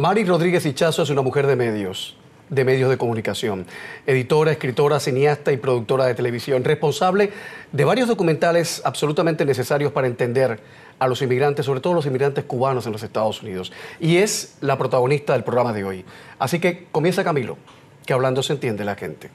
Mari Rodríguez Hichazo es una mujer de medios, de medios de comunicación, editora, escritora, cineasta y productora de televisión, responsable de varios documentales absolutamente necesarios para entender a los inmigrantes, sobre todo los inmigrantes cubanos en los Estados Unidos. Y es la protagonista del programa de hoy. Así que comienza Camilo, que hablando se entiende la gente.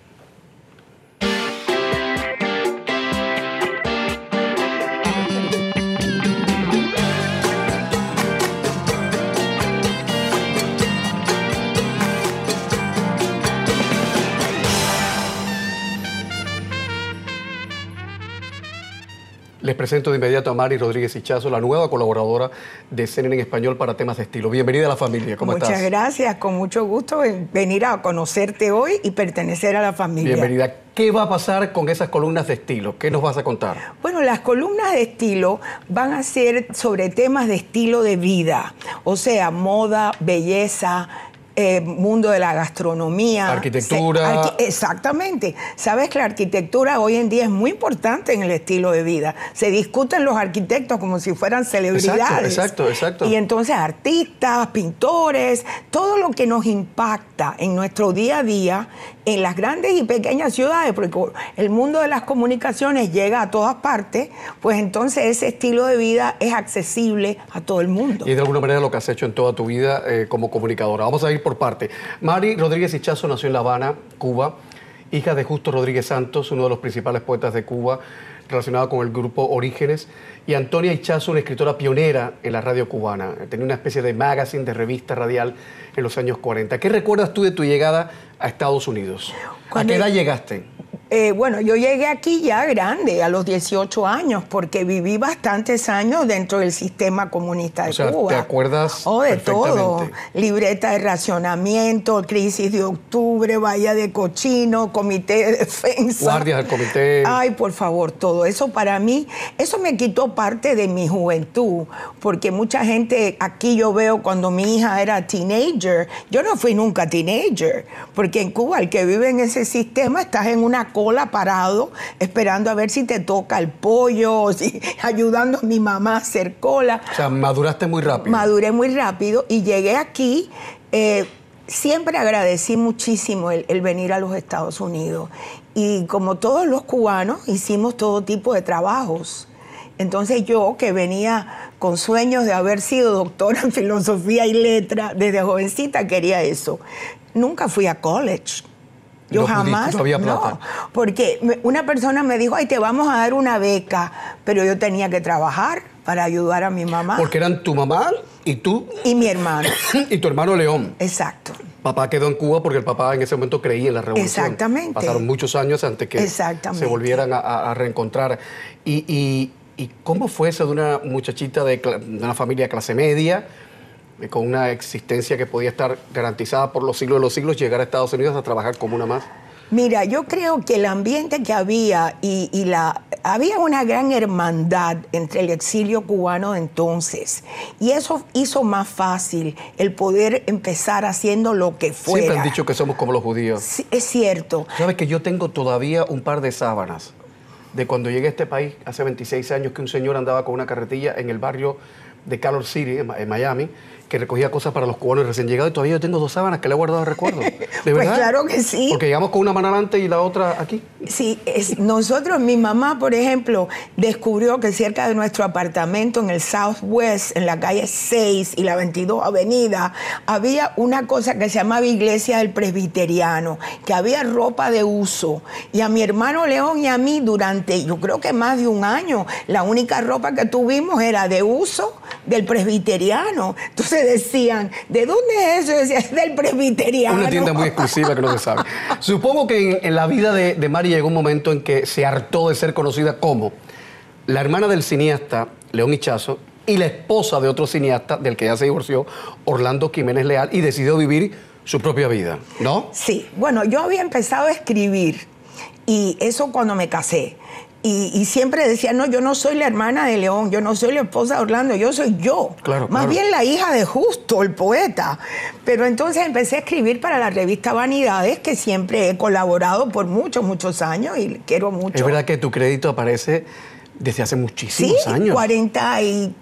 Les presento de inmediato a Mari Rodríguez Hichazo, la nueva colaboradora de CNN en Español para temas de estilo. Bienvenida a la familia, ¿cómo Muchas estás? Muchas gracias, con mucho gusto venir a conocerte hoy y pertenecer a la familia. Bienvenida. ¿Qué va a pasar con esas columnas de estilo? ¿Qué nos vas a contar? Bueno, las columnas de estilo van a ser sobre temas de estilo de vida, o sea, moda, belleza, eh, mundo de la gastronomía. Arquitectura. Se, arqui exactamente. Sabes que la arquitectura hoy en día es muy importante en el estilo de vida. Se discuten los arquitectos como si fueran celebridades. Exacto, exacto, exacto. Y entonces artistas, pintores, todo lo que nos impacta en nuestro día a día en las grandes y pequeñas ciudades, porque el mundo de las comunicaciones llega a todas partes, pues entonces ese estilo de vida es accesible a todo el mundo. Y de alguna manera lo que has hecho en toda tu vida eh, como comunicadora. Vamos a ir por parte. Mari Rodríguez Hichazo nació en La Habana, Cuba, hija de Justo Rodríguez Santos, uno de los principales poetas de Cuba, relacionado con el grupo Orígenes, y Antonia Hichazo, una escritora pionera en la radio cubana. Tenía una especie de magazine, de revista radial en los años 40. ¿Qué recuerdas tú de tu llegada a Estados Unidos? ¿A qué edad llegaste? Eh, bueno, yo llegué aquí ya grande, a los 18 años, porque viví bastantes años dentro del sistema comunista de o sea, Cuba. ¿Te acuerdas? Oh, de todo. Libreta de racionamiento, crisis de octubre, valla de cochino, comité de defensa. Guardias del comité. Ay, por favor, todo eso para mí, eso me quitó parte de mi juventud, porque mucha gente aquí yo veo cuando mi hija era teenager, yo no fui nunca teenager, porque en Cuba el que vive en ese sistema estás en una cola parado, esperando a ver si te toca el pollo, si, ayudando a mi mamá a hacer cola. O sea, maduraste muy rápido. Maduré muy rápido y llegué aquí. Eh, siempre agradecí muchísimo el, el, venir a los Estados Unidos. Y como todos los cubanos, hicimos todo tipo de trabajos. Entonces yo, que venía con sueños de haber sido doctora en filosofía y letra, desde jovencita quería eso. Nunca fui a college. Yo no jamás. Pudiste, no, había plata. no, porque una persona me dijo, ay, te vamos a dar una beca, pero yo tenía que trabajar para ayudar a mi mamá. Porque eran tu mamá y tú. Y mi hermano. y tu hermano León. Exacto. Papá quedó en Cuba porque el papá en ese momento creía en la revolución. Exactamente. Pasaron muchos años antes que se volvieran a, a reencontrar. Y, y, ¿Y, cómo fue eso de una muchachita de, de una familia de clase media? Con una existencia que podía estar garantizada por los siglos de los siglos, llegar a Estados Unidos a trabajar como una más? Mira, yo creo que el ambiente que había y, y, la había una gran hermandad entre el exilio cubano de entonces y eso hizo más fácil el poder empezar haciendo lo que fuera. Siempre han dicho que somos como los judíos. Sí, es cierto. Sabes que yo tengo todavía un par de sábanas de cuando llegué a este país hace 26 años que un señor andaba con una carretilla en el barrio de Calor City, en Miami, que recogía cosas para los cubanos recién llegados y todavía yo tengo dos sábanas que le he guardado de recuerdo. ¿De pues verdad? claro que sí. Porque llegamos con una mano adelante y la otra aquí. Sí, es, nosotros, mi mamá, por ejemplo, descubrió que cerca de nuestro apartamento en el Southwest, en la calle 6 y la 22 Avenida, había una cosa que se llamaba Iglesia del Presbiteriano, que había ropa de uso. Y a mi hermano León y a mí durante, yo creo que más de un año, la única ropa que tuvimos era de uso del presbiteriano. Entonces decían, ¿de dónde es eso? Yo decía, es del presbiteriano. Una tienda muy exclusiva que no se sabe. Supongo que en, en la vida de, de, Mari llegó un momento en que se hartó de ser conocida como la hermana del cineasta León Hichazo y la esposa de otro cineasta del que ya se divorció, Orlando Jiménez Leal, y decidió vivir su propia vida, ¿no? Sí, bueno, yo había empezado a escribir y eso cuando me casé. Y, y, siempre decía, no, yo no soy la hermana de León, yo no soy la esposa de Orlando, yo soy yo. Claro, Más claro. bien la hija de Justo, el poeta. Pero entonces empecé a escribir para la revista Vanidades, que siempre he colaborado por muchos, muchos años y quiero mucho. Es verdad que tu crédito aparece desde hace muchísimos sí, años. 40 y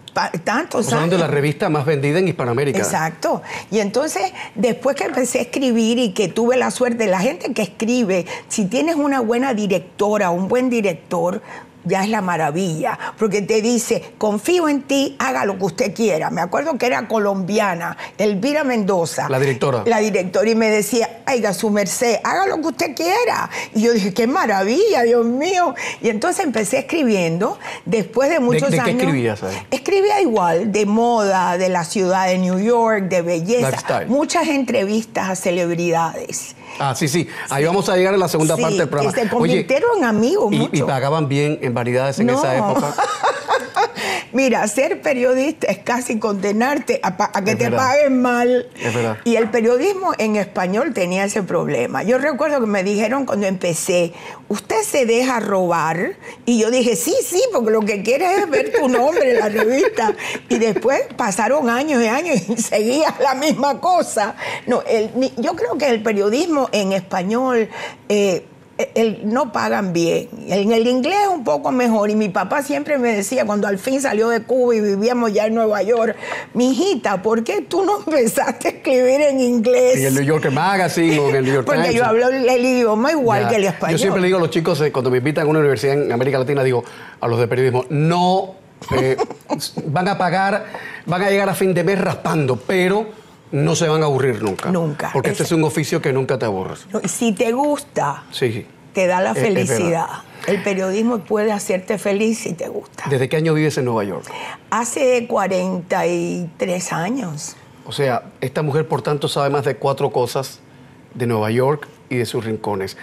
tantos hablando de la años. revista más vendida en Hispanoamérica. Exacto. Y entonces, después que empecé a escribir y que tuve la suerte, la gente que escribe, si tienes una buena directora, un buen director, ya es la maravilla, porque te dice, confío en ti, haga lo que usted quiera. Me acuerdo que era colombiana, Elvira Mendoza. La directora. La directora y me decía, oiga, su merced, haga lo que usted quiera. Y yo dije, qué maravilla, Dios mío. Y entonces empecé escribiendo, después de muchos de qué años. escribías ahí? Escribía igual, de moda, de la ciudad de New York, de belleza. Lifestyle. Muchas entrevistas a celebridades. Ah, sí, sí. Ahí vamos a llegar a la segunda Sí, parte del programa. que se Oye, convirtieron en amigos y, mucho. y pagaban bien en variedades en No. esa época. Mira, ser periodista es casi condenarte a, que Es te verdad. paguen mal. Es verdad. Y el periodismo en español tenía ese problema. Yo recuerdo que me dijeron cuando empecé, usted se deja robar. Y yo dije, sí, sí, porque lo que quieres es ver tu nombre en la revista. Y después pasaron años y años y seguía la misma cosa. No, el- yo creo que el periodismo en español... eh, el- no pagan bien. En el inglés un poco mejor. Y mi papá siempre me decía, cuando al fin salió de Cuba y vivíamos ya en Nueva York, mi hijita, ¿por qué tú no empezaste a escribir en inglés? En el New Yorker Magazine o en el New York Porque Times. yo hablo el, idioma igual Ya. que el español. Yo siempre le digo a los chicos, eh, cuando me invitan a una universidad en América Latina, digo a los de periodismo, no eh, van a pagar, van a llegar a fin de mes raspando, pero no se van a aburrir nunca. Nunca. Porque este Es- es un oficio que nunca te aburres. No, y si te gusta, Sí. te da la Es- es felicidad. el periodismo puede hacerte feliz si te gusta. ¿Desde qué año vives en Nueva York? Hace 43 años. O sea, esta mujer, por tanto, sabe más de cuatro cosas de Nueva York y de sus rincones.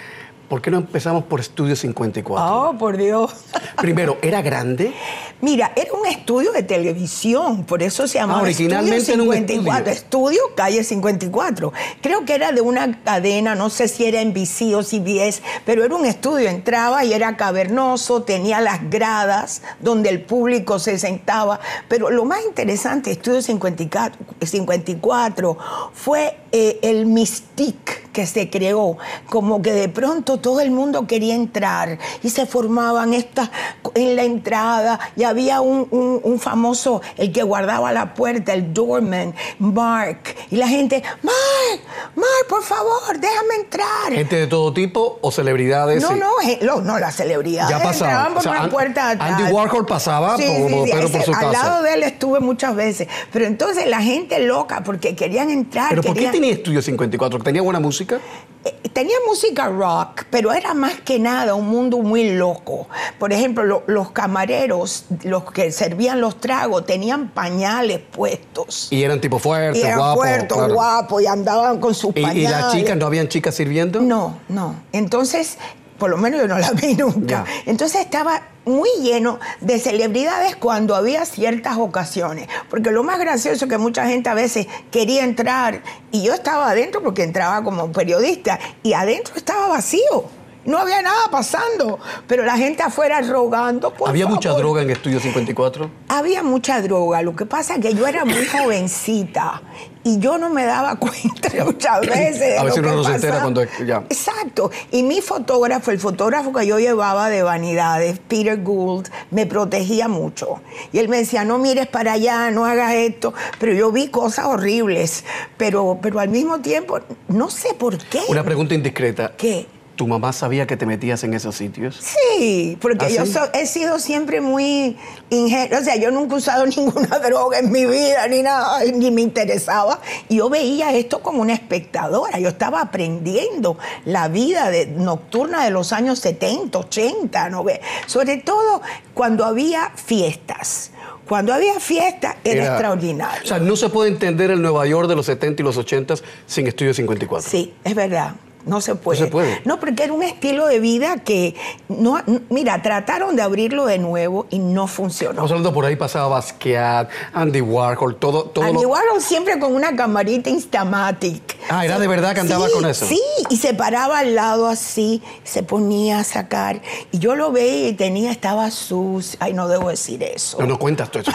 ¿Por qué no empezamos por Estudio 54? Oh, por Dios. Primero, ¿era grande? Mira, era un estudio de televisión, por eso se llamaba Ah, originalmente Estudio era un 54. Estudio Calle 54. Creo que era de una cadena, no sé si era NBC o CBS, pero era un estudio. Entraba y era cavernoso, tenía las gradas donde el público se sentaba. Pero lo más interesante, Estudio 54, 54 fue eh, el mystique que se creó, como que de pronto todo el mundo quería entrar y se formaban estas en la entrada y había un, un- un famoso, el que guardaba la puerta, el doorman, Mark, y la gente, Mark, Mark, por favor, déjame entrar. ¿Gente de todo tipo o celebridades? No, Sí. no, no, no, las celebridades Ya pasaba. entraban por O sea, una An- puerta atrás. Andy Warhol pasaba como Pedro por su al casa. lado de él estuve muchas veces. Pero entonces la gente loca porque querían entrar. ¿Pero por qué querían- tenía Estudio 54? ¿Tenía buena música? Eh, Tenía música rock, pero era más que nada un mundo muy loco. Por ejemplo, lo- los camareros, los que servían los tragos, tenían pañales puestos. Y eran tipo fuertes, eran guapos. fuertes, claro. guapos, y andaban con sus ¿Y, pañales. y las chicas, no habían chicas sirviendo? No, no. Entonces, por lo menos yo no la vi nunca. Entonces estaba muy lleno de celebridades cuando había ciertas ocasiones. Porque lo más gracioso es que mucha gente a veces quería entrar y yo estaba adentro porque entraba como periodista y adentro estaba vacío. No había nada pasando, pero la gente afuera rogando. por ¿Había mucha droga en Estudio 54? Había mucha droga, lo que pasa es que yo era muy jovencita y yo no me daba cuenta muchas veces. A veces uno no se entera cuando ya. Exacto. Y mi fotógrafo, el fotógrafo que yo llevaba de vanidades, Peter Gould, me protegía mucho. Y él me decía, no mires para allá, no hagas esto. Pero yo vi cosas horribles. Pero, pero al mismo tiempo, no sé por qué. Una pregunta indiscreta. ¿Qué? ¿Tu mamá sabía que te metías en esos sitios? Sí, porque ¿Ah, yo sí? so- he sido siempre muy ingenua. O sea, yo nunca he usado ninguna droga en mi vida, ni nada, ni me interesaba. Y yo veía esto como una espectadora. Yo estaba aprendiendo la vida de- nocturna de los años 70, 80, ¿no ve? Sobre todo cuando había fiestas. Cuando había fiestas era, extraordinario. O sea, no se puede entender el Nueva York de los 70 y los 80 sin Estudio 54. Sí, es verdad. No se puede. se puede. No, porque era un estilo de vida que no, mira, trataron de abrirlo de nuevo y no funcionó. Estamos hablando por ahí pasaba Basquiat, Andy Warhol, todo, todo Andy lo- Warhol siempre con una camarita Instamatic. Ah, ¿era de verdad que andaba Sí, con eso? Sí, y se paraba al lado así, se ponía a sacar. Y yo lo veía y tenía, estaba sucio. Ay, no debo decir eso. No, no cuentas todo eso,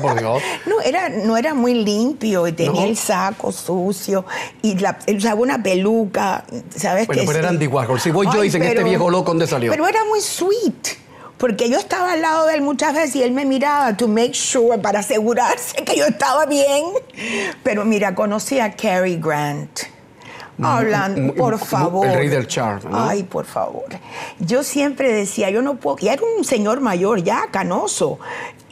por Dios. No, era, no era muy limpio y tenía No. el saco sucio y la, usaba una peluca, ¿sabes Bueno, pero era Andy Warhol. Si voy yo y dicen, este viejo loco, ¿dónde salió? Pero era muy sweet. porque yo estaba al lado de él muchas veces y él me miraba to make sure, para asegurarse que yo estaba bien. Pero mira, conocí a Cary Grant. Hablando, por favor. El rey del char. Ay, por favor. Yo siempre decía, yo no puedo. Y era un señor mayor, ya canoso.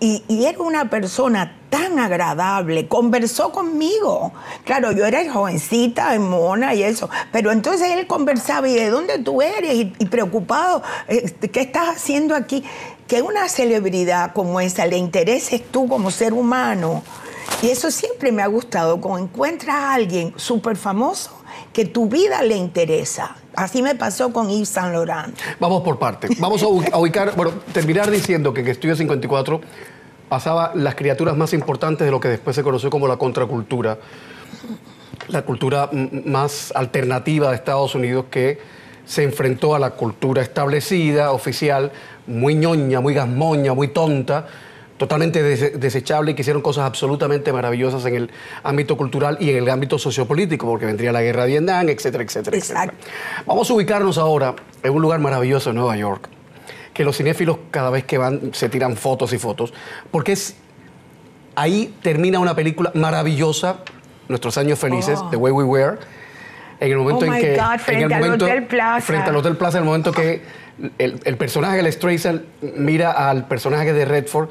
Y, era una persona tan agradable, conversó conmigo. Claro, yo era jovencita, mona y eso, pero entonces él conversaba y de dónde tú eres y, preocupado, este, ¿qué estás haciendo aquí? Que una celebridad como esa le intereses tú como ser humano. Y eso siempre me ha gustado, cuando encuentras a alguien súper famoso que tu vida le interesa. Así me pasó con Yves Saint Laurent. Vamos por parte. Vamos a ubicar, bueno, terminar diciendo que en Estudio 54 pasaba las criaturas más importantes de lo que después se conoció como la contracultura, la cultura más alternativa de Estados Unidos que se enfrentó a la cultura establecida, oficial, muy ñoña, muy gasmoña, muy tonta, totalmente desechable y que hicieron cosas absolutamente maravillosas en el ámbito cultural y en el ámbito sociopolítico, porque vendría la guerra de Vietnam, etcétera, etcétera, etcétera. Vamos a ubicarnos ahora en un lugar maravilloso en Nueva York, que los cinéfilos cada vez que van se tiran fotos y fotos, porque es ahí termina una película maravillosa, Nuestros años felices, oh. The Way We Were, en el momento oh en que frente al Hotel Plaza. frente al Hotel Plaza, en el momento que el, el personaje de Streisand mira al personaje de Redford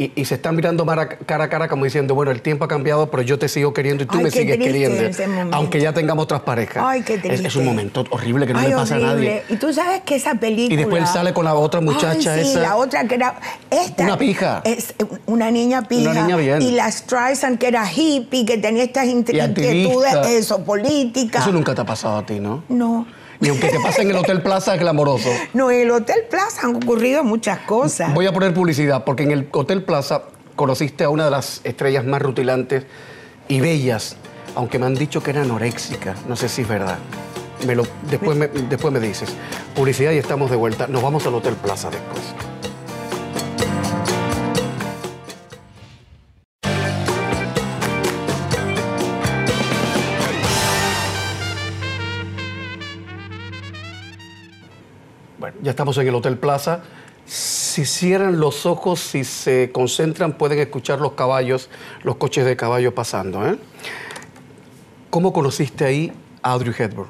y, se están mirando cara a cara como diciendo, bueno, el tiempo ha cambiado, pero yo te sigo queriendo y tú me sigues queriendo. Aunque ya tengamos otras parejas. Ay, qué triste. Es, un momento horrible que no le pasa a nadie. Y tú sabes que esa película... Y después él sale con la otra muchacha Ay, sí, la otra que era... Esta una pija. Es una niña pija. Una niña bien. Y la Streisand que era hippie, que tenía estas inquietudes, eso, políticas. Eso nunca te ha pasado a ti, ¿no? No. Y aunque te pase en el Hotel Plaza es glamoroso. No, en el Hotel Plaza han ocurrido muchas cosas. Voy a poner publicidad, porque en el Hotel Plaza conociste a una de las estrellas más rutilantes y bellas, aunque me han dicho que era anoréxica. No sé si es verdad. Me lo, después, me, después me dices. Publicidad y estamos de vuelta. Nos vamos al Hotel Plaza después. Estamos en el Hotel Plaza. Si cierran los ojos, si se concentran, pueden escuchar los caballos, los coches de caballo pasando. ¿eh? ¿Cómo conociste ahí a Audrey Hepburn?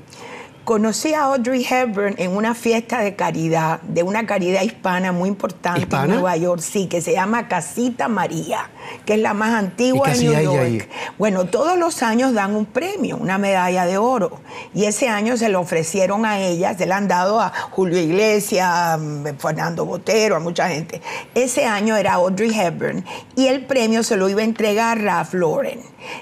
Conocí a Audrey Hepburn en una fiesta de caridad, de una caridad hispana muy importante en Nueva York, sí, que se llama Casita María, que es la más antigua de New York. Bueno, todos los años dan un premio, una medalla de oro. Y ese año se lo ofrecieron a ella, se la han dado a Julio Iglesias, a Fernando Botero, a mucha gente. Ese año era Audrey Hepburn y el premio se lo iba a entregar Ralph Lauren.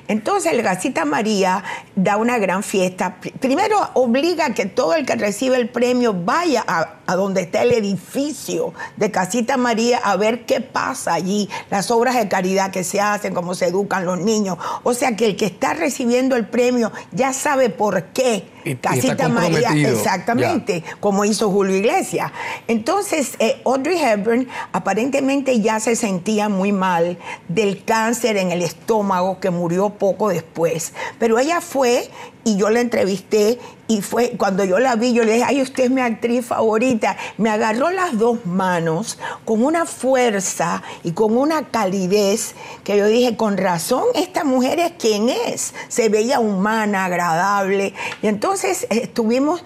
Entonces el Casita María da una gran fiesta. Primero obliga que todo el que recibe el premio vaya a, a, donde está el edificio de Casita María a ver qué pasa allí, las obras de caridad que se hacen, cómo se educan los niños. O sea que el que está recibiendo el premio ya sabe por qué Casita María, exactamente, como hizo Julio Iglesias. Entonces, eh, Audrey Hepburn aparentemente ya se sentía muy mal del cáncer en el estómago que murió poco después. Pero ella fue y yo la entrevisté y fue cuando yo la vi, yo le dije, ay, usted es mi actriz favorita. Me agarró las dos manos con una fuerza y con una calidez que yo dije, con razón, esta mujer es quien es. Se veía humana, agradable. Y entonces eh, estuvimos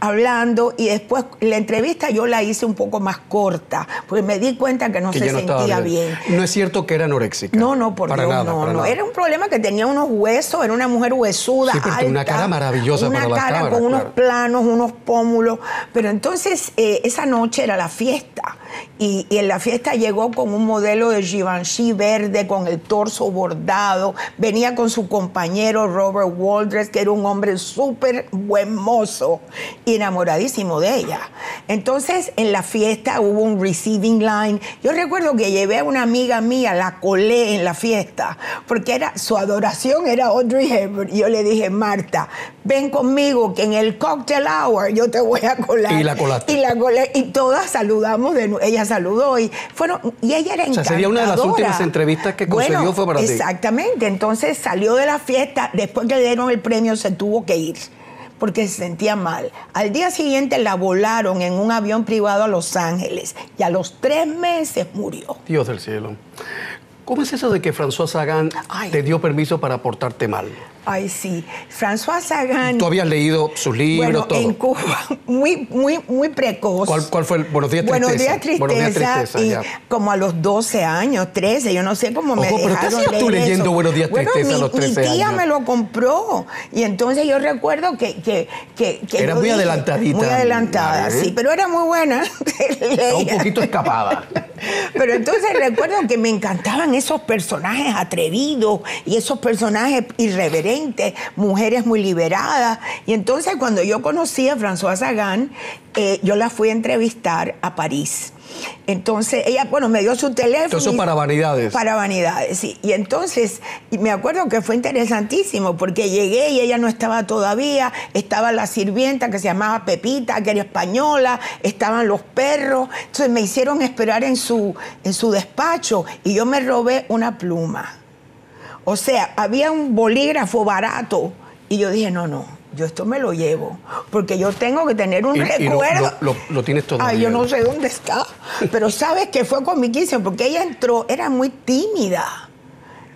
hablando y después la entrevista yo la hice un poco más corta, porque me di cuenta que no se sentía bien. No es cierto que era anoréxica. No, no, por Dios, no, no. Era un problema que tenía unos huesos, era una mujer huesuda, sí, una cara maravillosa una para cara con unos planos, unos pómulos. Pero entonces eh, esa noche era la fiesta y, en la fiesta llegó con un modelo de Givenchy verde con el torso bordado, venía con su compañero Robert Waldres, que era un hombre súper buen mozo enamoradísimo de ella. Entonces, en la fiesta hubo un receiving line. Yo recuerdo que llevé a una amiga mía, la colé en la fiesta, porque era su adoración era Audrey Hepburn. Y yo le dije, Marta, ven conmigo, que en el cocktail hour yo te voy a colar. Y la colaste. Y la colé, y todas saludamos, de, ella saludó, y fueron, y ella era encantadora. O sea, sería una de las últimas entrevistas que concedió fue para ti. Exactamente, entonces salió de la fiesta, después que le dieron el premio se tuvo que ir porque se sentía mal. Al día siguiente la volaron en un avión privado a Los Ángeles y a los tres meses murió. Dios del cielo. ¿Cómo es eso de que François Sagan Ay. te dio permiso para portarte mal? Ay, sí. François Sagan. Tú habías leído sus libros, bueno, todo. en Cuba, muy, muy, muy precoz. ¿Cuál, cuál fue el Buenos días Buenos tristeza? días, tristeza. Buenos días tristeza, y ya. como a los 12 años, 13, yo no sé cómo me Ojo, pero ¿qué dejaron hacías tú leer leyendo eso. Buenos días, Bueno, tristeza a mi- los 13 Mi tía años? me lo compró. Y entonces yo recuerdo que... que, que, que Era muy dije- adelantadita, Muy adelantada, ¿eh? sí. Pero era muy buena. Estaba un poquito escapada. Pero entonces recuerdo que me encantaban esos personajes atrevidos y esos personajes irreverentes, mujeres muy liberadas. Y entonces cuando yo conocí a François Sagan, eh, yo la fui a entrevistar a París. Entonces ella, bueno, me dio su teléfono. Eso para vanidades. Para vanidades, sí. Y entonces, y me acuerdo que fue interesantísimo porque llegué y ella no estaba todavía, estaba la sirvienta que se llamaba Pepita, que era española, estaban los perros, entonces me hicieron esperar en su, en su despacho y yo me robé una pluma. O sea, había un bolígrafo barato y yo dije, no, no. Yo esto me lo llevo, porque yo tengo que tener un Y- y lo- recuerdo. lo- tienes todavía. Ay, yo no sé dónde está. Pero sabes que fue con mi porque ella entró, era muy tímida.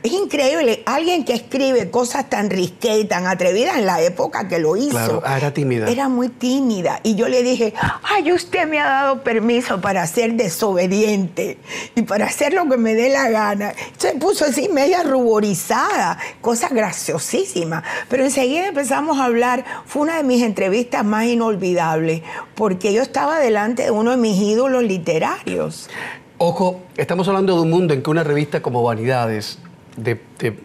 Es increíble, alguien que escribe cosas tan risqué y tan atrevidas en la época que lo hizo. Claro, ah, era tímida. Era muy tímida. Y yo le dije, ay, usted me ha dado permiso para ser desobediente y para hacer lo que me dé la gana. Se puso así media ruborizada, cosa graciosísima. Pero enseguida empezamos a hablar. Fue una de mis entrevistas más inolvidables, porque yo estaba delante de uno de mis ídolos literarios. Ojo, estamos hablando de un mundo en que una revista como Vanidades, de, de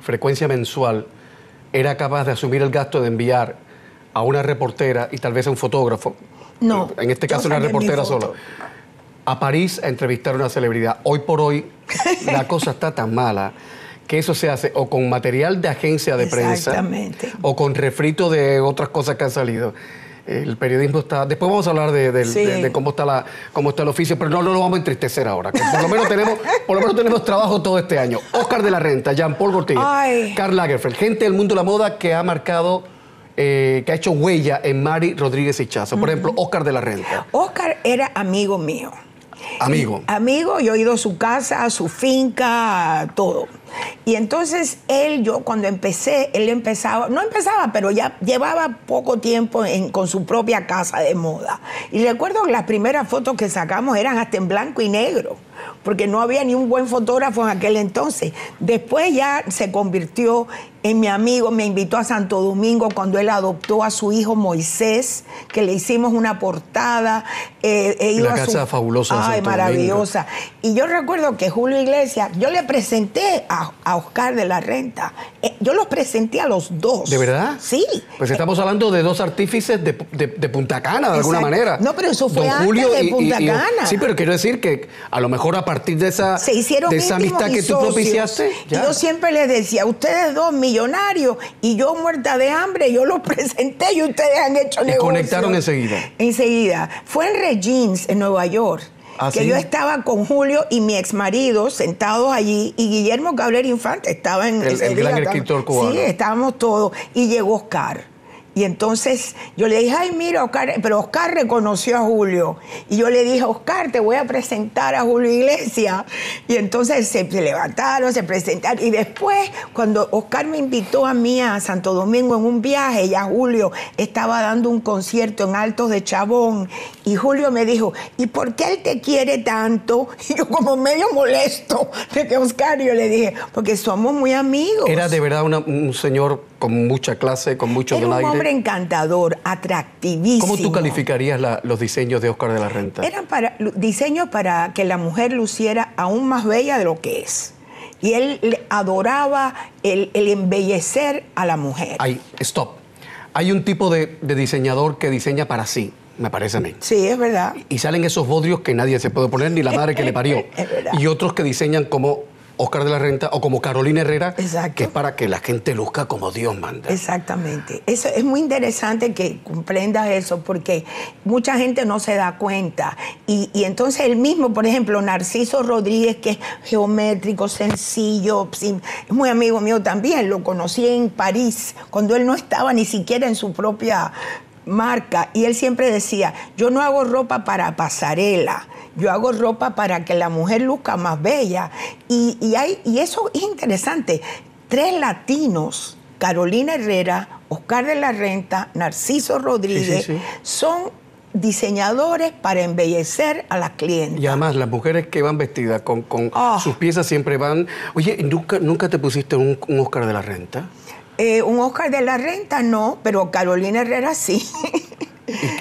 frecuencia mensual, era capaz de asumir el gasto de enviar a una reportera y tal vez a un fotógrafo, No, en este caso una reportera sola, a París a entrevistar a una celebridad. Hoy por hoy la cosa está tan mala que eso se hace o con material de agencia de prensa o con refrito de otras cosas que han salido. El periodismo está. Después vamos a hablar de, del- Sí. de- de cómo está la, cómo está el oficio, pero no, no lo vamos a entristecer ahora. que por lo menos tenemos, por lo menos tenemos trabajo todo este año. Oscar de la Renta, Jean Paul Gaultier, Ay. Karl Lagerfeld, gente del mundo de la moda que ha marcado, eh, que ha hecho huella en Mari Rodríguez Hichazo. Por ejemplo, Oscar de la Renta, Oscar era amigo mío. amigo. Amigo, yo he ido a su casa, a su finca, a todo. Y entonces él, yo cuando empecé, él empezaba, no empezaba, pero ya llevaba poco tiempo en- con su propia casa de moda. Y recuerdo que las primeras fotos que sacamos eran hasta en blanco y negro, porque no había ni un buen fotógrafo en aquel entonces. Después ya se convirtió en mi amigo, me invitó a Santo Domingo cuando él adoptó a su hijo Moisés, que le hicimos una portada. eh, he ido La a su- casa fabulosa Ay, Santo Domingo. maravillosa. Y yo recuerdo que Julio Iglesias, yo le presenté a, a Oscar de la Renta. Eh, yo los presenté a los dos. ¿De verdad? Sí. Pues estamos hablando de dos artífices de, de- de Punta Cana, de alguna manera. No, pero eso fue antes de Punta Cana. sí, pero quiero decir que a lo mejor a partir de esa, se hicieron de esa amistad que tú propiciaste, ya. yo siempre les decía, ustedes dos millonarios y yo muerta de hambre, yo los presenté y ustedes han hecho Y negocio. conectaron enseguida. Enseguida. Fue en Regines, en Nueva York. ¿Ah, que sí? yo estaba con Julio y mi ex marido sentados allí y Guillermo Cabrera Infante estaba en El- ese el día gran escritor cubano. Sí, estábamos todos y llegó Oscar. Y entonces yo le dije, ay, mira, Oscar, pero Oscar reconoció a Julio. Y yo le dije, Oscar, te voy a presentar a Julio Iglesias. Y entonces se, levantaron, se presentaron. Y después, cuando Oscar me invitó a mí a Santo Domingo en un viaje, ya Julio estaba dando un concierto en Altos de Chabón. Y Julio me dijo, ¿y por qué él te quiere tanto? Y yo como medio molesto de que Oscar, yo le dije, porque somos muy amigos. Era de verdad una- un señor con mucha clase, con mucho Era un. Hombre encantador, atractivísimo. ¿Cómo tú calificarías la- los diseños de Oscar de la Renta? Eran para, diseños para que la mujer luciera aún más bella de lo que es. Y él adoraba el, el embellecer a la mujer. Hay, stop. Hay un tipo de, de diseñador que diseña para sí, me parece a mí. Sí, es verdad. Y salen esos bodrios que nadie se puede poner, ni la madre que le parió. Es verdad. Y otros que diseñan como Oscar de la Renta o como Carolina Herrera, Exacto. que es para que la gente luzca como Dios manda. Exactamente. Eso es muy interesante que comprendas eso porque mucha gente no se da cuenta. Y, y entonces el mismo, por ejemplo, Narciso Rodríguez, que es geométrico, sencillo, es muy amigo mío también, lo conocí en París, cuando él no estaba ni siquiera en su propia marca. Y él siempre decía, yo no hago ropa para pasarela, yo hago ropa para que la mujer luzca más bella. Y, y hay, y eso es interesante. Tres latinos, Carolina Herrera, Oscar de la Renta, Narciso Rodríguez, Sí, sí, sí. son diseñadores para embellecer a las clientes. Y además, las mujeres que van vestidas con, con Ah. sus piezas siempre van. Oye, ¿nunca, nunca te pusiste un, un Oscar de la Renta? Eh, un Oscar de la Renta no, pero Carolina Herrera sí.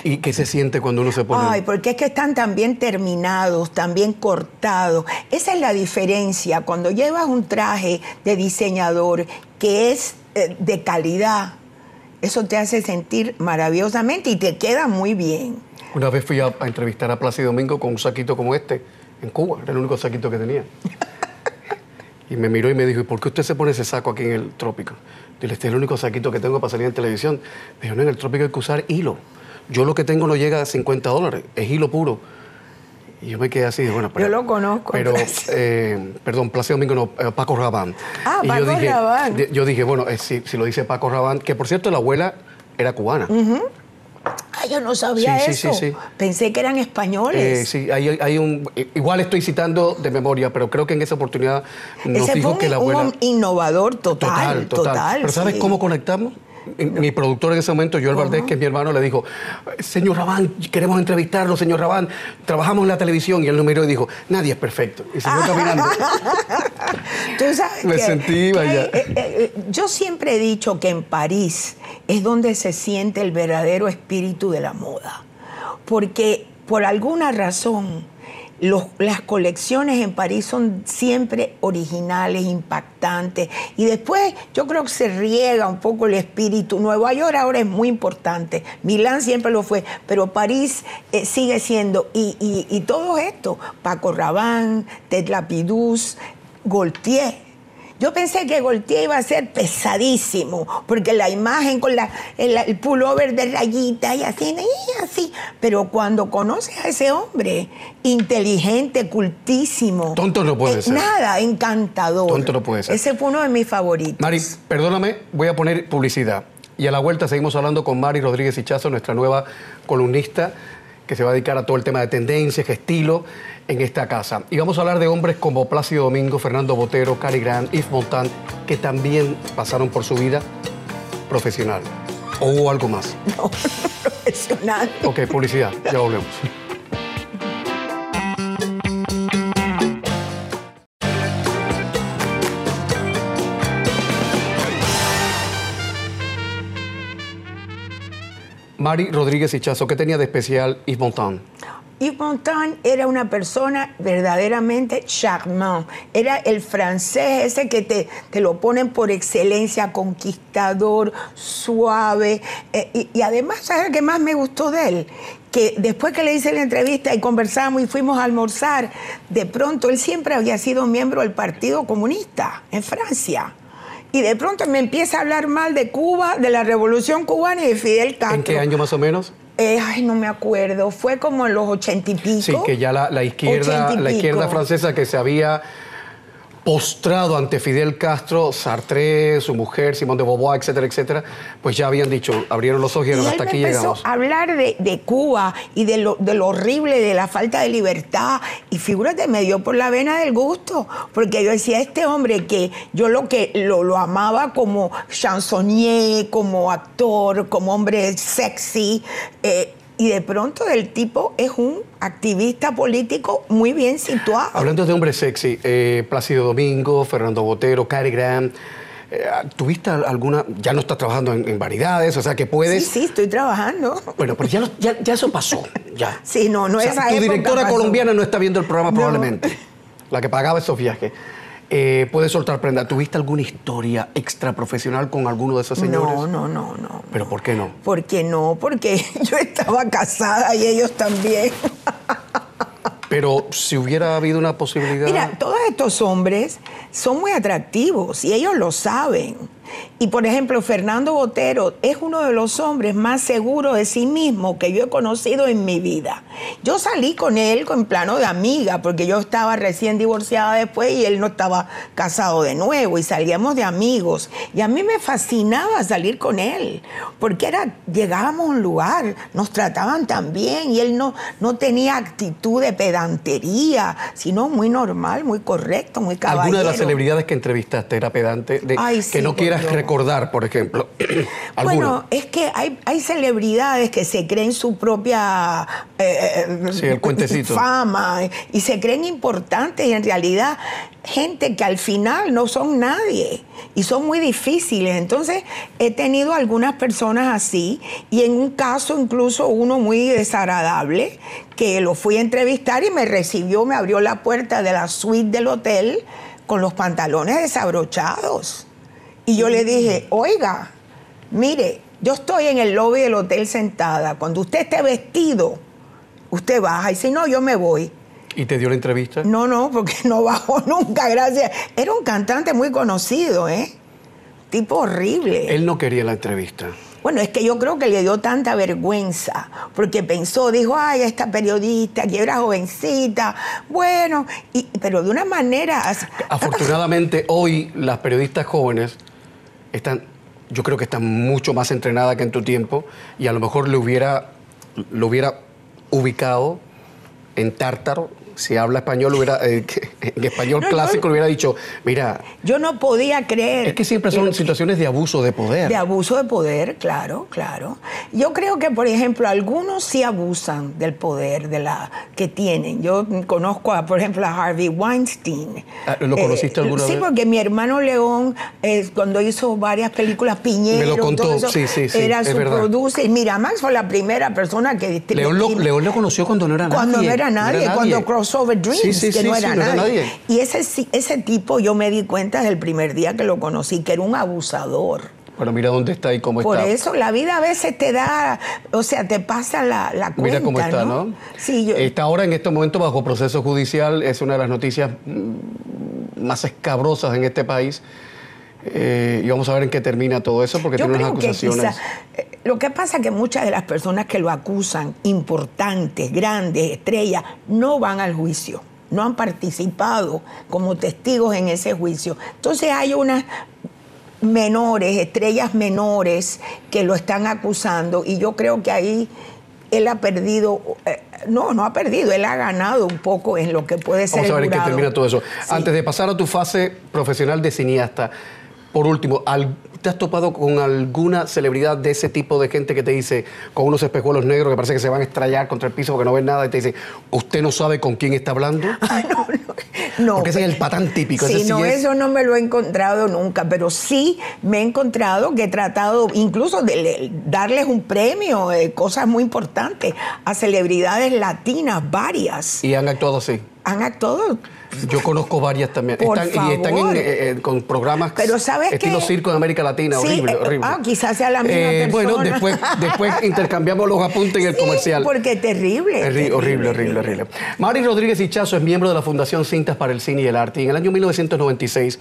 ¿Y, qué se siente cuando uno se pone.? Ay, porque es que están tan bien terminados, tan bien cortados. Esa es la diferencia. Cuando llevas un traje de diseñador que es eh, de calidad, eso te hace sentir maravillosamente y te queda muy bien. Una vez fui a, a entrevistar a Plácido Domingo con un saquito como este en Cuba, era el único saquito que tenía. Y me miró y me dijo, ¿y por qué usted se pone ese saco aquí en el trópico? Dile, este es el único saquito que tengo para salir en televisión. Me dijo, no, en el trópico hay que usar hilo. Yo lo que tengo no llega a 50 dólares, es hilo puro. Y yo me quedé así, bueno, pero... Yo lo conozco, Pero, eh, perdón, Plácido Domingo no, eh, Paco Rabán. Ah, y yo Paco dije, Rabán. Yo dije, bueno, eh, si, si lo dice Paco Rabán, que por cierto la abuela era cubana. Ah, yo no sabía Sí, sí, eso. sí, sí. Pensé que eran Eh, españoles. sí, hay, hay un. eh, Igual estoy citando de memoria, pero creo que en esa oportunidad nos Ese dijo fue un, que la un abuela. innovador total, total. pero ¿sabes sí. cómo conectamos? Mi productor en ese momento, Joel Valdés, que es mi hermano, le dijo, señor Rabán, queremos entrevistarlo, señor Rabán, trabajamos en la televisión. Y él lo miró y dijo, nadie es perfecto. Y fue caminando. Tú sabes Me que- sentí, vaya. hay- eh, eh, yo siempre he dicho que en París es donde se siente el verdadero espíritu de la moda. Porque por alguna razón los- las colecciones en París son siempre originales, impactantes. Y después yo creo que se riega un poco el espíritu. Nueva York ahora es muy importante. Milán siempre lo fue. Pero París eh, sigue siendo. Y, y, y todo esto, Paco Rabanne, Ted Lapidus, Gaultier. Yo pensé que Gaultier iba a ser pesadísimo, porque la imagen con la, el, el pullover de rayitas y así, y así. Pero cuando conoces a ese hombre, inteligente, cultísimo. Tonto no puede eh, ser. Nada, encantador. Tonto no puede ser. Ese fue uno de mis favoritos. Mari, perdóname, voy a poner publicidad. Y a la vuelta seguimos hablando con Mari Rodríguez Hichazo, nuestra nueva columnista, que se va a dedicar a todo el tema de tendencias, estilo en esta casa. Y vamos a hablar de hombres como Plácido Domingo, Fernando Botero, Cary Grant, Yves Montand, que también pasaron por su vida profesional. ¿O hubo algo más? No, profesional. Ok, publicidad, ya volvemos. Mari Rodríguez Hichazo, ¿qué tenía de especial Yves Montand? Yves Montand era una persona verdaderamente charmant. Era el francés ese que te, te lo ponen por excelencia, conquistador, suave. Eh, y, además, ¿sabes qué más me gustó de él? Que después que le hice la entrevista y conversamos y fuimos a almorzar, de pronto él siempre había sido miembro del Partido Comunista en Francia. Y de pronto me empieza a hablar mal de Cuba, de la Revolución Cubana y de Fidel Castro. ¿En qué año más o menos? Eh, ay, no me acuerdo. Fue como en los ochenta y pico. Sí, que ya la, la izquierda, la izquierda francesa que se había postrado ante Fidel Castro, Sartre, su mujer, Simón de Beauvoir, etcétera, etcétera, pues ya habían dicho, abrieron los ojos y hasta aquí empezó llegamos. a hablar de, de Cuba y de lo, de lo horrible, de la falta de libertad. Y figúrate, me dio por la vena del gusto. Porque yo decía, este hombre que yo lo que lo, lo amaba como chansonnier, como actor, como hombre sexy. eh, y de pronto el tipo es un activista político muy bien situado. Hablando de hombres sexy, eh, Plácido Domingo, Fernando Botero, Cary Grant, eh, ¿tuviste alguna, ya no estás trabajando en, en variedades, o sea que Sí, puedes... sí, estoy trabajando. Bueno, pero ya, ya, ya eso pasó, ya. Sí, no, no O sea, esa Tu directora pasó. colombiana no está viendo el programa No. probablemente, la que pagaba esos viajes. Eh, puedes soltar prenda. ¿Tuviste alguna historia extraprofesional con alguno de esos señores? No, no, no, no. ¿Pero por qué no? ¿Por qué no? Porque yo estaba casada y ellos también. Pero si hubiera habido una posibilidad... Mira, todos estos hombres son muy atractivos y ellos lo saben. Y por ejemplo, Fernando Botero es uno de los hombres más seguros de sí mismo que yo he conocido en mi vida. Yo salí con él en plano de amiga, porque yo estaba recién divorciada después y él no estaba casado de nuevo y salíamos de amigos. Y a mí me fascinaba salir con él, porque era, llegábamos a un lugar, nos trataban tan bien y él no, no tenía actitud de pedantería, sino muy normal, muy correcto, muy caballero. ¿Alguna de las celebridades que entrevistaste era pedante? De, que no quieras recordar, por ejemplo? bueno, es que hay, hay celebridades que se creen su propia eh, el fama y se creen importantes y en realidad gente que al final no son nadie y son muy difíciles. Entonces he tenido algunas personas así y en un caso incluso uno muy desagradable que lo fui a entrevistar y me recibió, me abrió la puerta de la suite del hotel con los pantalones desabrochados. Y yo le dije, oiga, mire, yo estoy en el lobby del hotel sentada. Cuando usted esté vestido, usted baja. Y si no, yo me voy. ¿Y te dio la entrevista? No, no, porque no bajó nunca, gracias. Era un cantante muy conocido, ¿eh? Tipo horrible. Él no quería la entrevista. Bueno, es que yo creo que le dio tanta vergüenza, porque pensó, dijo, ay, esta periodista que era jovencita, bueno, y, pero de una manera... Afortunadamente hoy las periodistas jóvenes están, yo creo que están mucho más entrenadas que en tu tiempo y a lo mejor le hubiera, lo hubiera ubicado en Tártaro si habla español, hubiera, eh, en español clásico le hubiera dicho, mira... Yo no podía creer... Es que siempre son situaciones de abuso de poder. De abuso de poder, claro, claro. Yo creo que, por ejemplo, algunos sí abusan del poder de la que tienen. Yo conozco, a, por ejemplo, a Harvey Weinstein. Ah, ¿Lo conociste eh, alguna vez? Sí, porque mi hermano León, eh, cuando hizo varias películas, Piñero, Me lo contó, sí, sí, sí, era su producer. Y Miramax fue la primera persona que... León lo, León lo conoció cuando no era nadie. Cuando no era nadie, cuando Over Dreams, que no, era, nadie. Y ese, ese tipo yo me di cuenta desde el primer día que lo conocí, que era un abusador. Bueno, mira dónde está y cómo está. Por eso la vida a veces te da, o sea, te pasa la, la cuenta. Mira cómo está, ¿no? Sí, yo... Está ahora en este momento bajo proceso judicial, es una de las noticias mm, más escabrosas en este país. Eh, y vamos a ver en qué termina todo eso, porque tiene unas acusaciones. Eh, lo que pasa es que muchas de las personas que lo acusan, importantes, grandes, estrellas, no van al juicio, no han participado como testigos en ese juicio. Entonces hay unas menores, estrellas menores, que lo están acusando, y yo creo que ahí él ha perdido, eh, no, no ha perdido, él ha ganado un poco en lo que puede ser. Vamos a ver en qué termina todo eso. Antes de pasar a tu fase profesional de cineasta, por último, ¿te has topado con alguna celebridad de ese tipo de gente que te dice, con unos espejuelos negros que parece que se van a estrellar contra el piso porque no ven nada y te dice, ¿usted no sabe con quién está hablando? no, no, Porque ese es el patán típico. Sí, no, eso no me lo he encontrado nunca, pero sí me he encontrado que he tratado incluso de darles un premio, eh, cosas muy importantes, a celebridades latinas, varias. ¿Y han actuado así? Han actuado yo conozco varias también. están, Y están en, eh, eh, con programas Pero ¿sabes estilo circo en América Latina. horrible, eh, horrible. Ah, quizás sea la misma persona. Bueno, después, después intercambiamos los apuntes en el comercial. porque terrible, terrible. Horrible, horrible, horrible. Mari Rodríguez Hichazo es miembro de la Fundación Cintas para el Cine y el Arte. Y en el año 1996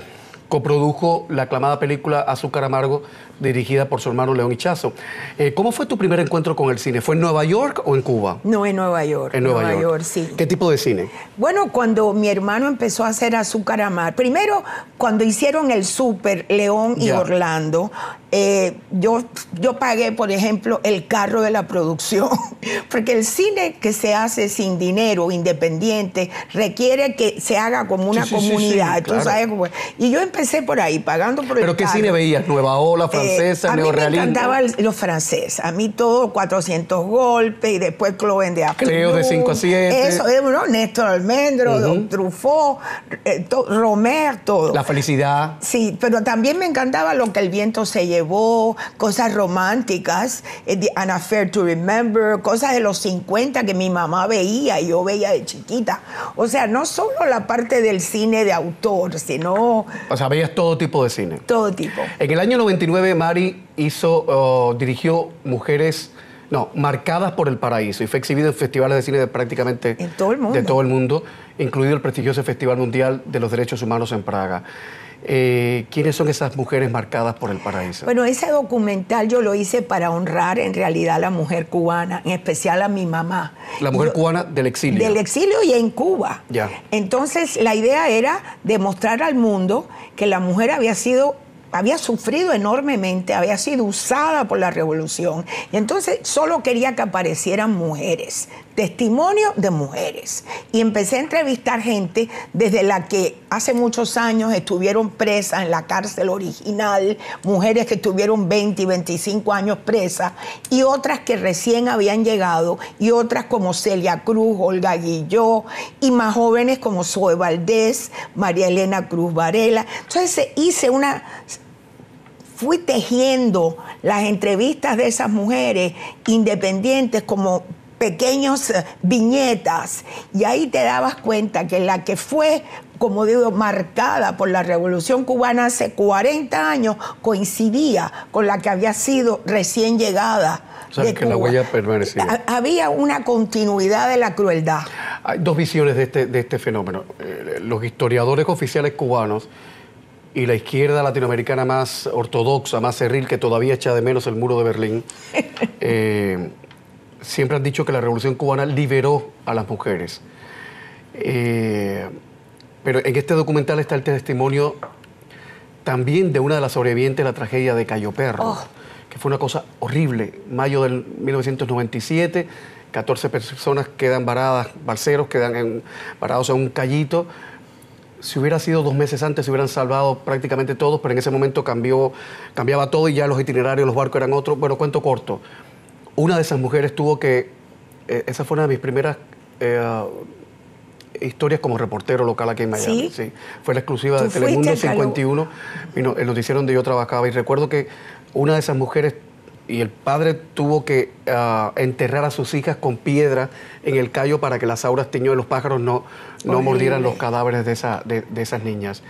coprodujo la aclamada película Azúcar Amargo, dirigida por su hermano León Hichazo. Eh, ¿Cómo fue tu primer encuentro con el cine? ¿Fue en Nueva York o en Cuba? No, en Nueva York. En Nueva, York. sí. ¿Qué tipo de cine? Bueno, cuando mi hermano empezó a hacer Azúcar Amargo, primero cuando hicieron el Súper León y Orlando, eh, yo, yo pagué, por ejemplo, el carro de la producción, porque el cine que se hace sin dinero, independiente, requiere que se haga como una comunidad. Y yo empecé por ahí, pagando por ¿Pero el qué cine veías? ¿Nueva ola, eh, francesa, eh, a mí me encantaba los franceses. A mí todo 400 golpes y después Cloven de Cleo de 5 a 7. Eso, eh, Néstor Almendro, Don Truffaut, eh, Romer, todo. La felicidad. Sí, pero también me encantaba lo que el viento se llevó, cosas románticas, An Affair to Remember, cosas de los 50 que mi mamá veía y yo veía de chiquita. O sea, no solo la parte del cine de autor, sino... O sea, veías todo tipo de cine. Todo tipo. En el año 99, Mari hizo, dirigió Mujeres No, marcadas por el paraíso y fue exhibido en festivales de cine de prácticamente En todo el mundo. de todo el mundo, incluido el prestigioso Festival Mundial de los Derechos Humanos en Praga. Eh, ¿Quiénes son esas mujeres marcadas por el paraíso? Bueno, ese documental yo lo hice para honrar en realidad a la mujer cubana, en especial a mi mamá. la mujer Yo- cubana del exilio. Del exilio y en Cuba. Ya. Entonces, la idea era demostrar al mundo que la mujer había sido había sufrido enormemente, había sido usada por la revolución. Y entonces solo quería que aparecieran mujeres, testimonio de mujeres. Y empecé a entrevistar gente desde la que hace muchos años estuvieron presas en la cárcel original, mujeres que estuvieron 20 y 25 años presas, y otras que recién habían llegado, y otras como Celia Cruz, Olga Guilló, y más jóvenes como Zoe Valdés, María Elena Cruz Varela. Entonces hice una fui tejiendo las entrevistas de esas mujeres independientes como pequeños eh, viñetas y ahí te dabas cuenta que la que fue como digo, marcada por la revolución cubana hace 40 años, coincidía con la que había sido recién llegada. O sea, de que la huella permanecía. Ha- Había una continuidad de la crueldad. Hay dos visiones de este, de este fenómeno. Eh, los historiadores oficiales cubanos y la izquierda latinoamericana más ortodoxa, más cerril, que todavía echa de menos el muro de Berlín, eh, siempre han dicho que la revolución cubana liberó a las mujeres. Eh, pero en este documental está el testimonio también de una de las sobrevivientes de la tragedia de Cayo Perro, Oh. que fue una cosa horrible. Mayo del 1997, 14 personas quedan varadas, balseros quedan en- varados en un callito. Si hubiera sido dos meses antes, se hubieran salvado prácticamente todos, pero en ese momento cambió, cambiaba todo y ya los itinerarios, los barcos eran otros. Bueno, cuento corto. Una de esas mujeres tuvo que, eh, esa fue una de mis primeras eh, historias como reportero local aquí en Miami. ¿Sí? Fue la exclusiva ¿Tú de Telemundo fuiste al Calo- 51, vino el noticiero donde yo trabajaba y recuerdo que una de esas mujeres y el padre tuvo que ah, enterrar a sus hijas con piedra en el callo para que las auras teñidas de los pájaros no, no mordieran los cadáveres de, esa, de, de esas niñas.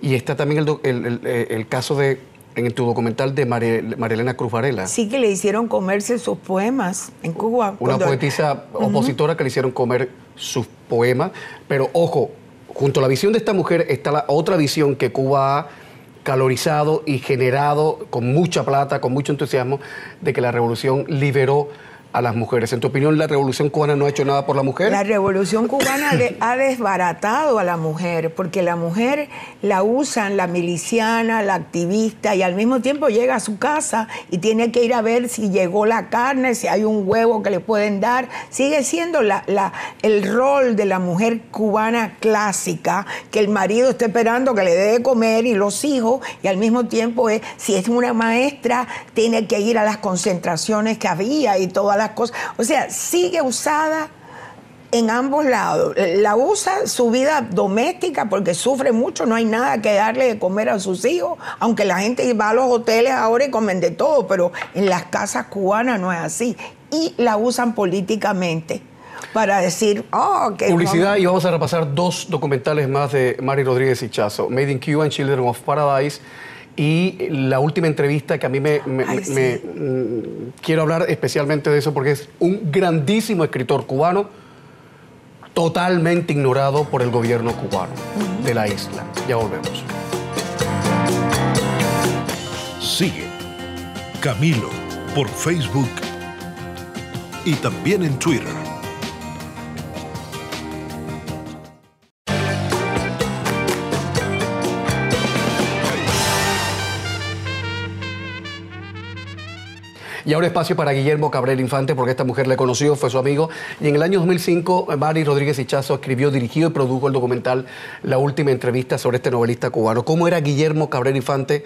Y está también el, do- el- el- el caso de, en tu documental de María Elena Cruz Varela. Sí que le hicieron comerse sus poemas en Cuba. Una Cuando- poetisa opositora que le hicieron comer sus poemas. Pero ojo, junto a la visión de esta mujer está la otra visión que Cuba ha calorizado y generado con mucha plata, con mucho entusiasmo, de que la revolución liberó a las mujeres. En tu opinión, la revolución cubana no ha hecho nada por la mujer? La revolución cubana ha desbaratado a la mujer, porque la mujer la usan la miliciana, la activista, y al mismo tiempo llega a su casa y tiene que ir a ver si llegó la carne, si hay un huevo que le pueden dar. Sigue siendo la- la- el rol de la mujer cubana clásica, que el marido está esperando que le dé de comer y los hijos, y al mismo tiempo es, si es una maestra, tiene que ir a las concentraciones que había y todas las cosas. O sea, sigue usada en ambos lados. La usa su vida doméstica porque sufre mucho, no hay nada que darle de comer a sus hijos, aunque la gente va a los hoteles ahora y comen de todo, pero en las casas cubanas no es así. Y la usan políticamente para decir, oh, que... Publicidad y vamos a repasar dos documentales más de Mari Rodríguez Hichazo, Made in Cuba and Children of Paradise y la última entrevista que a mí me, me- Ay, me- sí. me- mm, quiero hablar especialmente de eso porque es un grandísimo escritor cubano totalmente ignorado por el gobierno cubano de la isla. Ya volvemos. Sigue Camilo por Facebook y también en Twitter. Y ahora espacio para Guillermo Cabrera Infante, porque esta mujer le conoció, fue su amigo. Y en el año 2005, Mari Rodríguez Hichazo escribió, dirigió y produjo el documental La última entrevista sobre este novelista cubano. ¿Cómo era Guillermo Cabrera Infante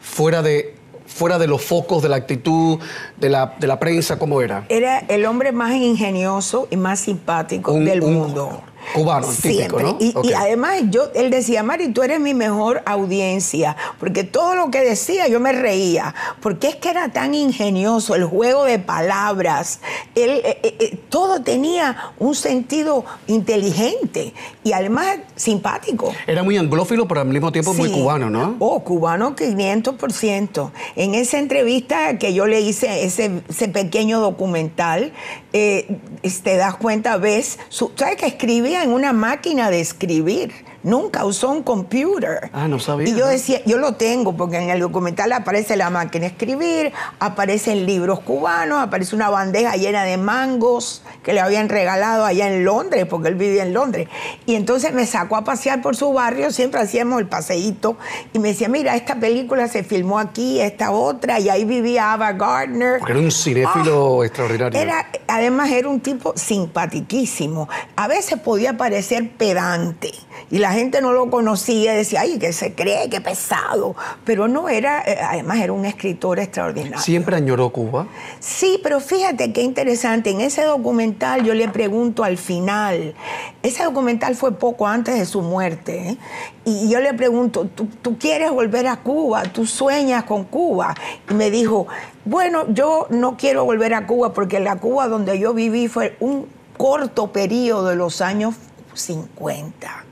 fuera de, fuera de los focos de la actitud de la, de la prensa? ¿Cómo era? Era el hombre más ingenioso y más simpático Un- del un mundo. Cubano, típico, Siempre. ¿no? Y, y además, yo, él decía, Mari, tú eres mi mejor audiencia, porque todo lo que decía yo me reía, porque es que era tan ingenioso, el juego de palabras, él, eh, eh, eh, todo tenía un sentido inteligente y además simpático. Era muy anglófilo, pero al mismo tiempo muy Sí. cubano, ¿no? Oh, cubano 500%. En esa entrevista que yo le hice, ese, ese pequeño documental, eh, te das cuenta, ves, su- ¿sabes que en una máquina de escribir? Nunca usó un computer. Ah, no sabía, Y yo decía, yo lo tengo, porque en el documental aparece la máquina de escribir, aparecen libros cubanos, aparece una bandeja llena de mangos que le habían regalado allá en Londres, porque él vivía en Londres. Y entonces me sacó a pasear por su barrio, siempre hacíamos el paseíto, y me decía, mira, esta película se filmó aquí, esta otra, y ahí vivía Ava Gardner. Porque era un cinéfilo extraordinario. Era, además era un tipo simpatiquísimo. A veces podía parecer pedante y la gente no lo conocía decía, ay, que se cree, que pesado. Pero no era, eh, además era un escritor extraordinario. Siempre añoró Cuba. Sí, pero fíjate qué interesante. En ese documental yo le pregunto al final, ese documental fue poco antes de su muerte, ¿eh? y yo le pregunto, ¿tú, tú quieres volver a Cuba? ¿Tú sueñas con Cuba? Y me dijo, bueno, yo no quiero volver a Cuba porque la Cuba donde yo viví fue un corto periodo de los años 50.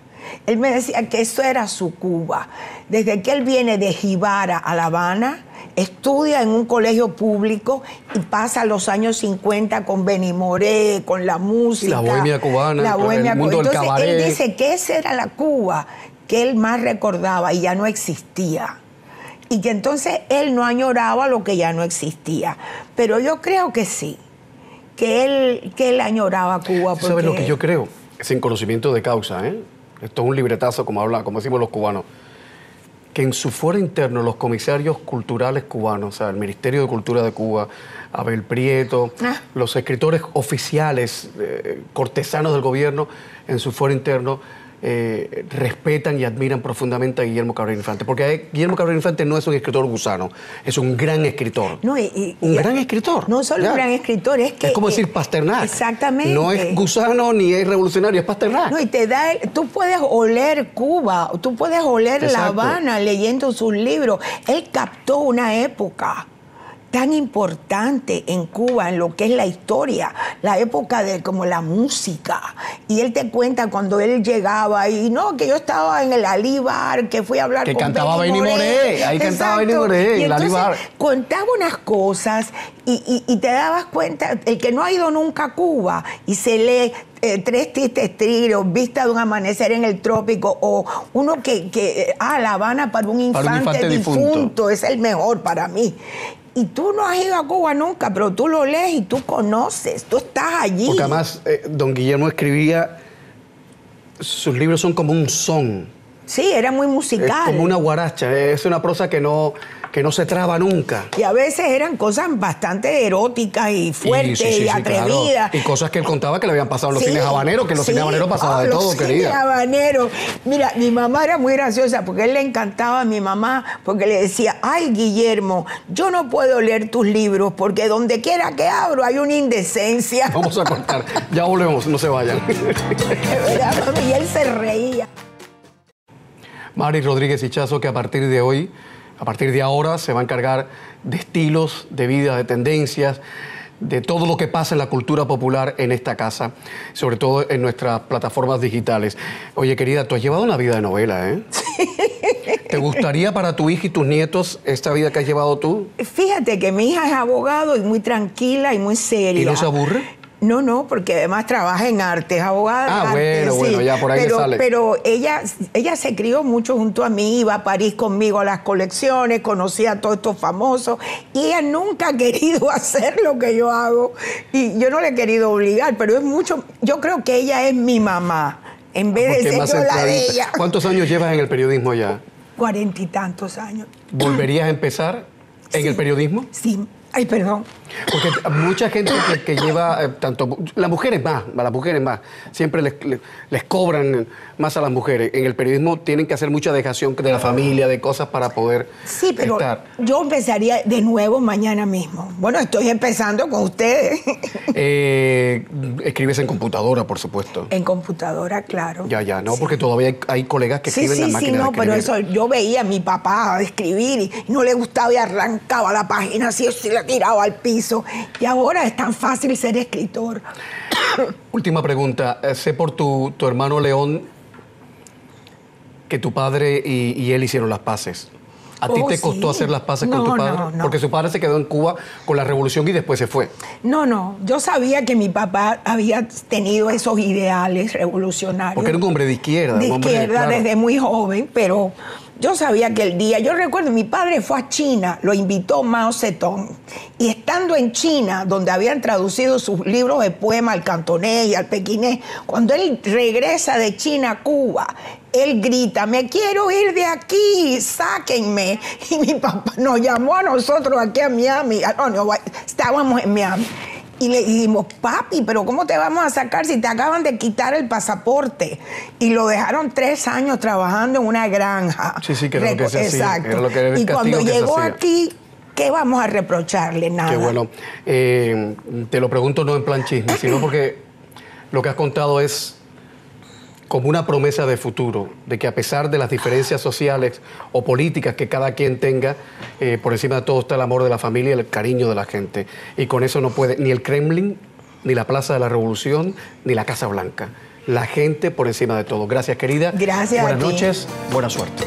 Él me decía que eso era su Cuba. Desde que él viene de Jibara a La Habana, estudia en un colegio público y pasa los años 50 con Benny Moré, con la música. la bohemia cubana, La el bohemia mundo del Entonces, cabaret. Él dice que esa era la Cuba que él más recordaba y ya no existía. Y que entonces él no añoraba lo que ya no existía. Pero yo creo que sí, que él, que él añoraba Cuba. ¿Tú ¿Sabes lo que yo creo? Sin conocimiento de causa, ¿eh? Esto es un libretazo, como, habla, como decimos los cubanos. Que en su fuero interno los comisarios culturales cubanos, o sea, el Ministerio de Cultura de Cuba, Abel Prieto, Ah. los escritores oficiales, eh, cortesanos del gobierno, en su fuero interno, eh, respetan y admiran profundamente a Guillermo Cabrera Infante. Porque Guillermo Cabrera Infante no es un escritor gusano, es un gran escritor. No, y- y- un gran escritor. No solo Ya. un gran escritor, es que... Es como eh, decir Pasternak. Exactamente. No es gusano ni es revolucionario, es Pasternak. No, y te da, tú puedes oler Cuba, tú puedes oler La Exacto. Habana leyendo sus libros. Él captó una época tan importante en Cuba, en lo que es la historia, la época de como la música. Y él te cuenta cuando él llegaba y no, que yo estaba en el Alíbar, que fui a hablar Que con cantaba Benny Moré, ahí cantaba Benny. Moré, Y en el Alíbar. contaba unas cosas y, y- y te dabas cuenta, el que no ha ido nunca a Cuba y se lee eh, Tres Tristes Tigres, Vista de un Amanecer en el Trópico, o uno que, que ah, La Habana para un Para infante, un infante difunto. difunto. es el mejor para mí. Y tú no has ido a Cuba nunca, pero tú lo lees y tú conoces, tú estás allí. Porque además, eh, don Guillermo escribía, sus libros son como un son, sí, era muy es musical. como una guaracha, es una prosa que no, que no se traba nunca. Y a veces eran cosas bastante eróticas y fuertes y, sí, sí, sí, claro. atrevidas. Y cosas que él contaba que le habían pasado los cines habaneros, que los cines habaneros pasaba Ah, de los todo, cines querida. habaneros. Mira, mi mamá era muy graciosa porque él le encantaba a mi mamá porque le decía, ay Guillermo, yo no puedo leer tus libros porque donde quiera que abro hay una indecencia. Vamos a cortar, ya volvemos, no se vayan. De verdad, mami, y él se reía. Mari Rodríguez Hichazo, que a partir de hoy, a partir de ahora, se va a encargar de estilos, de vida, de tendencias, de todo lo que pasa en la cultura popular en esta casa, sobre todo en nuestras plataformas digitales. Oye, querida, tú has llevado una vida de novela, ¿eh? ¿Te gustaría para tu hija y tus nietos esta vida que has llevado tú? Fíjate que mi hija es abogado y muy tranquila y muy seria. ¿Y no se aburre? No, no, porque además trabaja en arte, es abogada de Ah, arte, bueno, bueno, ya por ahí pero, sale. Pero ella, ella se crió mucho junto a mí, iba a París conmigo a las colecciones, conocía a todos estos famosos y ella nunca ha querido hacer lo que yo hago y yo no le he querido obligar, pero es mucho, yo creo que ella es mi mamá, en vez de ser yo la de ella. ¿Cuántos años llevas en el periodismo ya? Cuarenta y tantos años. ¿Volverías a empezar en el periodismo? Sí, ay, perdón. Porque mucha gente que, que lleva, eh, tanto las mujeres más, las mujeres más, siempre les, les- les cobran más a las mujeres. En el periodismo tienen que hacer mucha dejación de la familia, de cosas para poder Sí, pero estar. yo empezaría de nuevo mañana mismo. Bueno, estoy empezando con ustedes. Eh, escribes en computadora, por supuesto. en computadora, claro. Ya, ya, no, Sí. porque todavía hay, hay colegas que Sí, escriben sí, en sí, máquina no, de pero eso yo veía a mi papá escribir y no le gustaba y arrancaba la página así, así la tiraba al piso. Y ahora es tan fácil ser escritor. Última pregunta. Eh, sé por tu, tu hermano León que tu padre y, y él hicieron las paces. ¿A ti Oh, te costó sí. hacer las paces No, con tu padre? no, no. Porque su padre se quedó en Cuba con la revolución y después se fue. No, no, yo sabía que mi papá había tenido esos ideales revolucionarios. Porque era un hombre de izquierda. de izquierda claro. desde muy joven, pero yo sabía que el día, yo recuerdo, mi padre fue a China, lo invitó Mao Zedong, y estando en China, donde habían traducido sus libros de poema al cantonés y al pequinés, cuando él regresa de China a Cuba, él grita, me quiero ir de aquí, sáquenme. Y mi papá nos llamó a nosotros aquí a Miami, no, no, estábamos en Miami. Y le dijimos, papi, pero ¿cómo te vamos a sacar si te acaban de quitar el pasaporte? Y lo dejaron tres años trabajando en una granja. Sí, sí, que era lo que se Exacto. era lo que era el y cuando llegó aquí, ¿qué vamos a reprocharle? Nada. Qué bueno. Eh, te lo pregunto no en plan chisme, sino porque lo que has contado es como una promesa de futuro, de que a pesar de las diferencias sociales o políticas que cada quien tenga, eh, por encima de todo está el amor de la familia y el cariño de la gente. Y con eso no puede ni el Kremlin, ni la Plaza de la Revolución, ni la Casa Blanca. La gente por encima de todo. Gracias, querida. Gracias a Buenas ti. noches, buena suerte.